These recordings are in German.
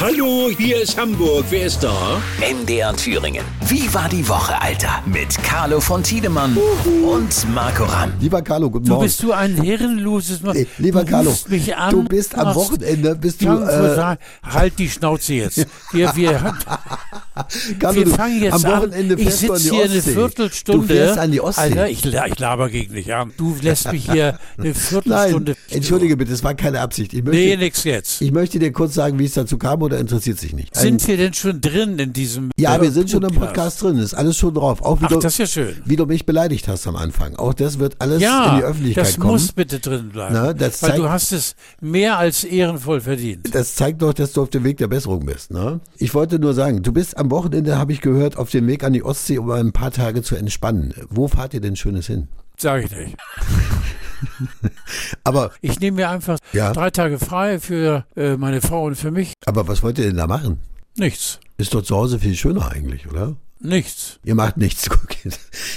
Hallo, hier ist Hamburg. Wer ist da? MDR Thüringen. Wie war die Woche, Alter? Mit Carlo von Tiedemann und Marco Ramm. Lieber Carlo, guten Du Morgen. bist du ein herrenloses Mann. Nee, lieber du Carlo, an, du bist am Wochenende, bist du, äh, halt die Schnauze jetzt. Wir, wir, Carlo, wir fangen jetzt am. Wochenende Ich an die sitze hier eine. Viertelstunde. Du fährst an die Ostsee. Alter, ich, ich laber gegen dich an. Du lässt mich hier eine Viertelstunde. Nein, entschuldige bitte, es war keine Absicht. Ich möchte, Nee, nix jetzt. ich möchte dir kurz sagen, wie es dazu kam oder interessiert sich nicht? Sind wir denn schon drin in diesem ja, äh, wir sind schon im Podcast drin, ist alles schon drauf. Auch wie, Ach, du, das ist ja schön. wie du mich beleidigt hast am Anfang. Auch das wird alles Ja, in die Öffentlichkeit das kommen. muss bitte drin bleiben. Na, das weil zeigt- du hast es mehr als ehrenvoll verdient. Das zeigt doch, dass du auf dem Weg der Besserung bist. Ne? Ich wollte nur sagen, du bist am Wochenende, habe ich gehört, auf dem Weg an die Ostsee, um ein paar Tage zu entspannen. Wo fahrt ihr denn Schönes hin? Sag ich nicht. Aber, Ich nehme mir einfach Ja. drei Tage frei für äh, meine Frau und für mich. aber was wollt ihr denn da machen? Nichts. Ist doch zu Hause viel schöner eigentlich, oder? Nichts. Ihr macht nichts.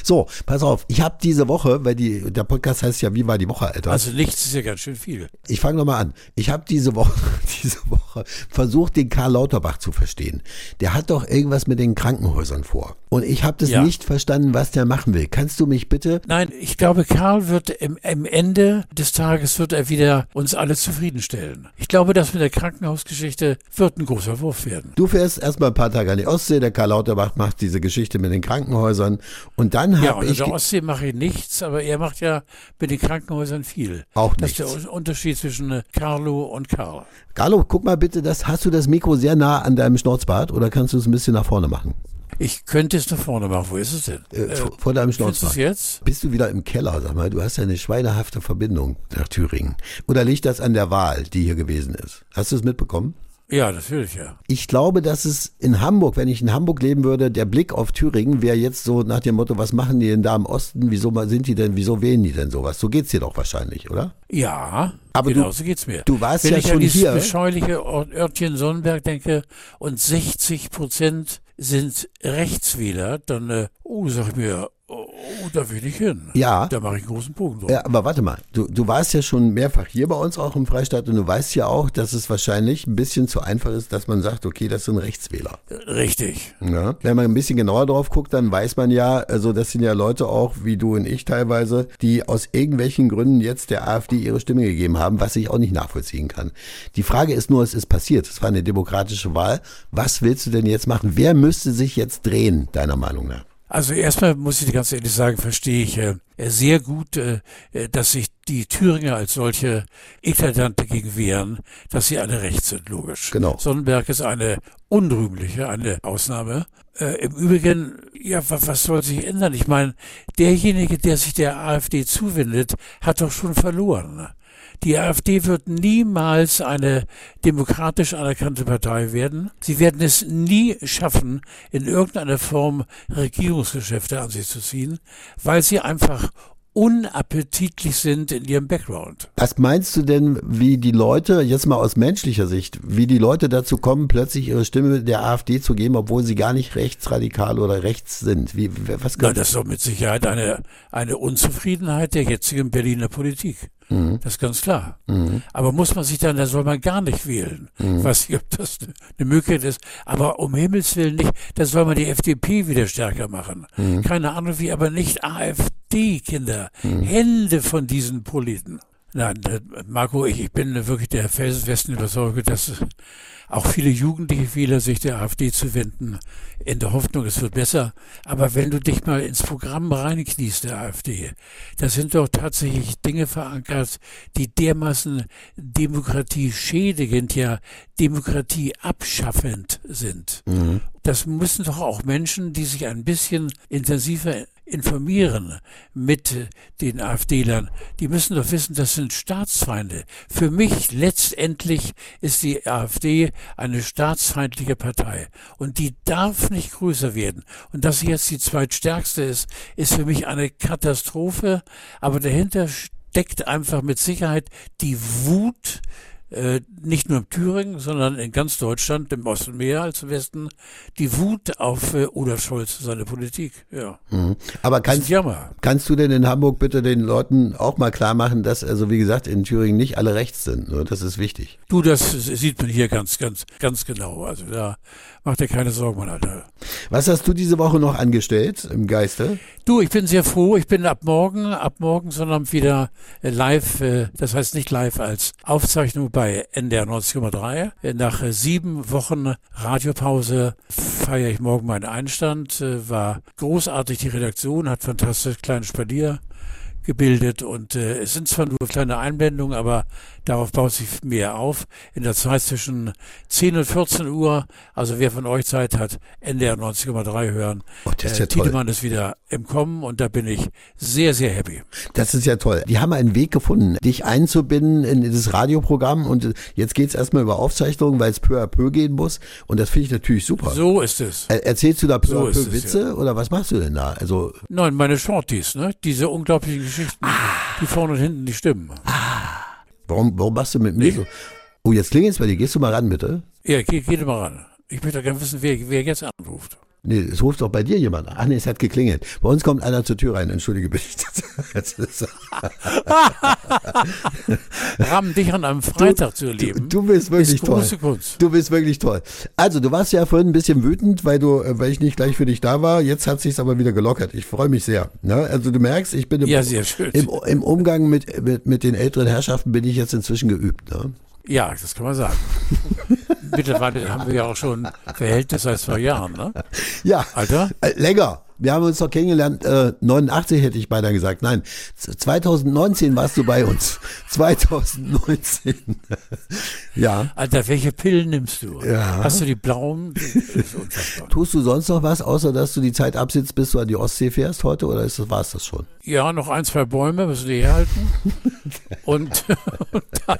So, pass auf. Ich habe diese Woche, weil die, der Podcast heißt ja, wie war die Woche, Alter? Also nichts ist ja ganz schön viel. Ich fange nochmal an. Ich habe diese Woche, diese Woche versucht, den Karl Lauterbach zu verstehen. Der hat doch irgendwas mit den Krankenhäusern vor. Und ich habe das Ja. nicht verstanden, was der machen will. Kannst du mich bitte Nein, ich glaube, Karl wird im, im Ende des Tages wird er wieder uns alle zufriedenstellen. Ich glaube, das mit der Krankenhausgeschichte wird ein großer Wurf werden. Du fährst erstmal ein paar Tage an die Ostsee, der Karl Lauterbach macht diese Geschichte mit den Krankenhäusern und dann Ja, habe ich der ge- Ostsee mache ich nichts, aber er macht ja mit den Krankenhäusern viel. Auch Das ist nichts. der Unterschied zwischen äh, Carlo und Karl. Carlo, guck mal bitte, das hast du das Mikro sehr nah an deinem Schnauzbart oder kannst du es ein bisschen nach vorne machen? Ich könnte es nach vorne machen. Wo ist es denn? Äh, vor- vor deinem Schnauzbart. jetzt? Bist du wieder im Keller, sag mal, du hast ja eine schweinehafte Verbindung nach Thüringen. Oder liegt das an der Wahl, die hier gewesen ist? Hast du es mitbekommen? Ja, natürlich, ja. Ich glaube, dass es in Hamburg, wenn ich in Hamburg leben würde, der Blick auf Thüringen wäre jetzt so nach dem Motto, was machen die denn da im Osten? Wieso sind die denn, wieso wählen die denn sowas? So geht's dir doch wahrscheinlich, oder? Ja, Aber genau so geht's mir. du warst Wenn ja ich schon an dieses hier. bescheuliche Örtchen Sonnenberg denke und 60 Prozent sind Rechtswähler, dann, äh, oh, sag ich mir, oh, da will ich hin. Ja. Da mache ich einen großen Bogen drum. Ja, aber warte mal, du, du warst ja schon mehrfach hier bei uns auch im Freistaat und du weißt ja auch, dass es wahrscheinlich ein bisschen zu einfach ist, dass man sagt, okay, das sind Rechtswähler. Richtig. Ja. Wenn man ein bisschen genauer drauf guckt, dann weiß man ja, also das sind ja Leute auch, wie du und ich teilweise, die aus irgendwelchen Gründen jetzt der AfD ihre Stimme gegeben haben, was ich auch nicht nachvollziehen kann. Die Frage ist nur, es ist passiert. Es war eine demokratische Wahl. Was willst du denn jetzt machen? Wer müsste sich jetzt drehen, deiner Meinung nach? Also erstmal muss ich dir ganz ehrlich sagen, verstehe ich äh, sehr gut, äh, äh, dass sich die Thüringer als solche eklatant dagegen wehren, dass sie alle rechts sind, logisch. Genau. Sonnenberg ist eine unrühmliche, eine Ausnahme. Äh, Im Übrigen, ja, was, was soll sich ändern? Ich meine, derjenige, der sich der AfD zuwendet, hat doch schon verloren. Die AfD wird niemals eine demokratisch anerkannte Partei werden. Sie werden es nie schaffen, in irgendeiner Form Regierungsgeschäfte an sich zu ziehen, weil sie einfach unappetitlich sind in ihrem Background. Was meinst du denn, wie die Leute, jetzt mal aus menschlicher Sicht, wie die Leute dazu kommen, plötzlich ihre Stimme der AfD zu geben, obwohl sie gar nicht rechtsradikal oder rechts sind? Wie, was Na, das ist doch mit Sicherheit eine, eine Unzufriedenheit der jetzigen Berliner Politik. Das ist ganz klar. Aber muss man sich dann, da soll man gar nicht wählen. Ich weiß nicht, ob das eine Möglichkeit ist. Aber um Himmels Willen nicht, da soll man die FDP wieder stärker machen. Keine Ahnung wie, aber nicht AfD, Kinder. Hände von diesen Politiken. Nein, äh, Marco, ich, ich bin wirklich der felsenfesten Überzeugung, dass auch viele jugendliche Wähler sich der AfD zuwenden, in der Hoffnung, es wird besser. Aber wenn du dich mal ins Programm reinkniest der AfD, da sind doch tatsächlich Dinge verankert, die dermaßen Demokratie schädigend, ja Demokratie abschaffend sind. Das müssen doch auch Menschen, die sich ein bisschen intensiver informieren mit den AfDlern, die müssen doch wissen, das sind Staatsfeinde. Für mich letztendlich ist die AfD eine staatsfeindliche Partei und die darf nicht größer werden. Und dass sie jetzt die zweitstärkste ist, ist für mich eine Katastrophe, aber dahinter steckt einfach mit Sicherheit die Wut äh, nicht nur in Thüringen, sondern in ganz Deutschland, im Osten mehr als im Westen, die Wut auf äh, Olaf Scholz und seine Politik. Ja. Mhm. Aber kannst, kannst du denn in Hamburg bitte den Leuten auch mal klar machen, dass, also wie gesagt, in Thüringen nicht alle rechts sind? Ne? Das ist wichtig. Du, das sieht man hier ganz, ganz, ganz genau. Also da macht dir keine Sorgen, mein Alter. Was hast du diese Woche noch angestellt im Geiste? Du, ich bin sehr froh. Ich bin ab morgen, ab morgen, sondern wieder äh, live, äh, das heißt nicht live als Aufzeichnung bei NDR 90,3. Äh, Nach äh, sieben Wochen Radiopause feiere ich morgen meinen Einstand. Äh, War großartig die Redaktion, hat fantastisch kleinen Spalier gebildet und äh, es sind zwar nur kleine Einblendungen, aber darauf baut sich mehr auf. In der Zeit zwischen 10 und 14 Uhr, also wer von euch Zeit hat, NDR 90,3 hören. Oh, das ist ja toll. Tiedemann ist wieder im Kommen und da bin ich sehr, sehr happy. Das ist ja toll. Die haben einen Weg gefunden, dich einzubinden in dieses Radioprogramm und jetzt geht's erstmal über Aufzeichnungen, weil es peu à peu gehen muss und das finde ich natürlich super. So ist es. Er- Erzählst du da peu So à peu es, Witze oder was machst du denn da? Also Nein, meine Shorties, ne? Diese unglaublichen Geschichten, die vorne und hinten nicht stimmen. warum, warum machst du mit mir so? Oh, jetzt klingelt's bei dir. Gehst du mal ran, bitte? Ja, geh, geh mal ran. Ich möchte gerne wissen, wer, wer jetzt anruft. Nee, es ruft doch bei dir jemand an. Ach nee, es hat geklingelt. Bei uns kommt einer zur Tür rein. Entschuldige bitte. Rahmen dich an einem Freitag zu erleben. Du bist wirklich toll. Kunst. Du bist wirklich toll. Also, du warst ja vorhin ein bisschen wütend, weil du, äh, weil ich nicht gleich für dich da war. Jetzt hat sich's aber wieder gelockert. Ich freue mich sehr. Ne? Also du merkst, ich bin im, Ja, im, im Umgang mit, mit, mit den älteren Herrschaften bin ich jetzt inzwischen geübt. Ne? Ja, das kann man sagen. Mittlerweile haben wir ja auch schon Verhältnis seit zwei Jahren, ne? Ja, Alter? äh, länger. Wir haben uns doch kennengelernt, äh, 89 hätte ich beinahe gesagt. Nein, z- 2019 warst du bei uns. 2019. ja. Alter, welche Pillen nimmst du? Ja. Hast du die blauen? Tust du sonst noch was, außer dass du die Zeit absitzt, bis du an die Ostsee fährst heute? Oder ist das, war's das schon? Ja, noch ein, zwei Bäume müssen die herhalten. Und, und dann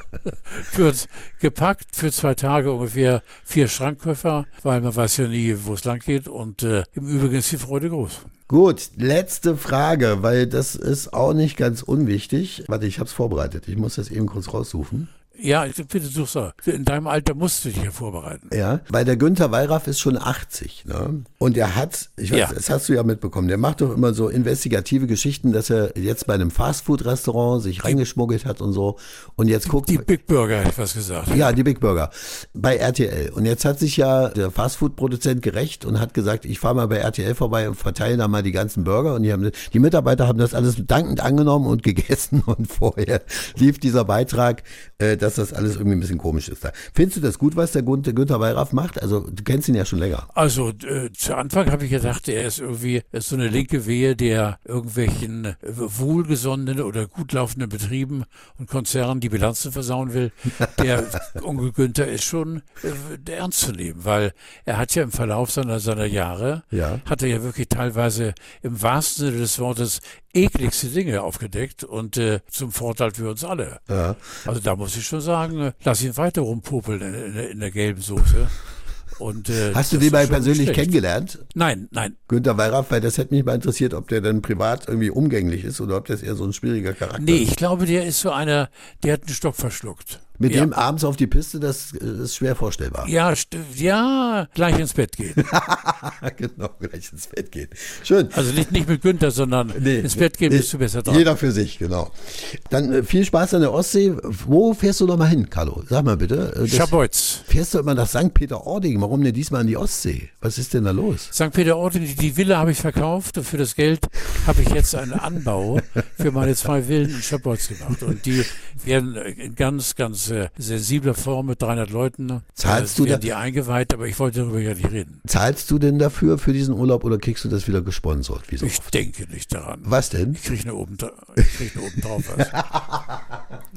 wird gepackt für zwei Tage ungefähr vier Schrankkoffer, weil man weiß ja nie, wo es lang geht. Und äh, im Übrigen ist die Freude groß. Gut, letzte Frage, weil das ist auch nicht ganz unwichtig. Warte, ich habe es vorbereitet. Ich muss das eben kurz raussuchen. Ja, ich- bitte such's da. In deinem Alter musst du dich ja vorbereiten. Ja, weil der Günther Wallraff ist schon 80, ne? Und er hat, ich weiß, Ja. das hast du ja mitbekommen, der macht doch immer so investigative Geschichten, dass er jetzt bei einem Fastfood-Restaurant sich reingeschmuggelt hat und so. Und jetzt guckt. Die Big Burger, hätte ich was gesagt. ja, die Big Burger bei RTL. Und jetzt hat sich ja der Fastfood-Produzent gerecht und hat gesagt, ich fahre mal bei RTL vorbei und verteile da mal die ganzen Burger. Und die, haben, die Mitarbeiter haben das alles dankend angenommen und gegessen. Und vorher lief dieser Beitrag, äh, dass das alles irgendwie ein bisschen komisch ist. Da. Findest du das gut, was der Günther, Wallraff macht? Also du kennst ihn ja schon länger. Also äh, zu Anfang habe ich gedacht, er ist irgendwie er ist so eine linke Wehe, der irgendwelchen äh, wohlgesonnenen oder gut laufenden Betrieben und Konzernen die Bilanzen versauen will. Der Onkel Günther ist schon äh, ernst zu nehmen, weil er hat ja im Verlauf seiner, seiner Jahre, Ja. hat er ja wirklich teilweise im wahrsten Sinne des Wortes ekligste Dinge aufgedeckt und äh, zum Vorteil für uns alle. Ja. Also da muss ich schon sagen, äh, lass ihn weiter rumpopeln in, in, in der gelben Soße. Und, äh, Hast du den mal persönlich schlecht. kennengelernt? Nein, nein. Günther Wallraff, weil das hätte mich mal interessiert, ob der dann privat irgendwie umgänglich ist oder ob das eher so ein schwieriger Charakter Nee, ist. ich glaube, der ist so einer, der hat einen Stock verschluckt. Mit ja. dem abends auf die Piste, das äh, ist schwer vorstellbar. Ja, ja, gleich ins Bett gehen. genau, gleich ins Bett gehen. Schön. Also nicht, nicht mit Günther, sondern Nee, ins Bett gehen nee, bist du besser dran. Jeder für sich, genau. Dann äh, viel Spaß an der Ostsee. Wo fährst du noch mal hin, Carlo? Sag mal bitte. Äh, das- Schabolz. Fährst du immer nach St. Peter-Ording? Warum denn diesmal an die Ostsee? Was ist denn da los? St. Peter-Ording, die- die Villa habe ich verkauft und für das Geld habe ich jetzt einen Anbau für meine zwei Villen in Schabolz gemacht. Und die werden ganz, ganz äh, sensibler Form mit 300 Leuten Zahlst äh, du da- die eingeweiht, aber ich wollte darüber ja nicht reden. Zahlst du denn dafür, für diesen Urlaub, oder kriegst du das wieder gesponsert? So Ich oft? denke nicht daran. Was denn? Ich kriege eine oben, ich krieg eine oben drauf was.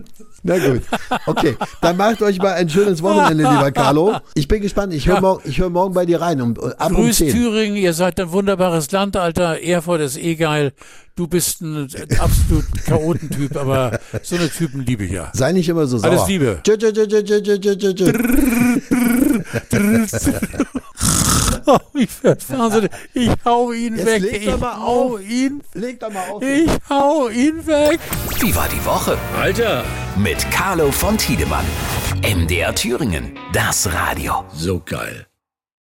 Na gut. Okay, dann macht euch mal ein schönes Wochenende, lieber Carlo. Ich bin gespannt. Ich höre Ja. morgen, ich hör morgen bei dir rein. Um, ab um Grüß 10. Thüringen, ihr seid ein wunderbares Land, Alter. Erfurt ist eh geil. Du bist ein absolut Chaotentyp, aber so eine Typen liebe ich ja. Sei nicht immer so sauer. Alles Liebe. Tschö, tschö, tschö. Oh, ich hau ihn Jetzt weg. leg Ich doch mal hau auf. ihn. Leg doch mal auf. Ich hau ihn weg. Wie war die Woche? Alter, Mit Carlo von Tiedemann. MDR Thüringen, das Radio. So geil.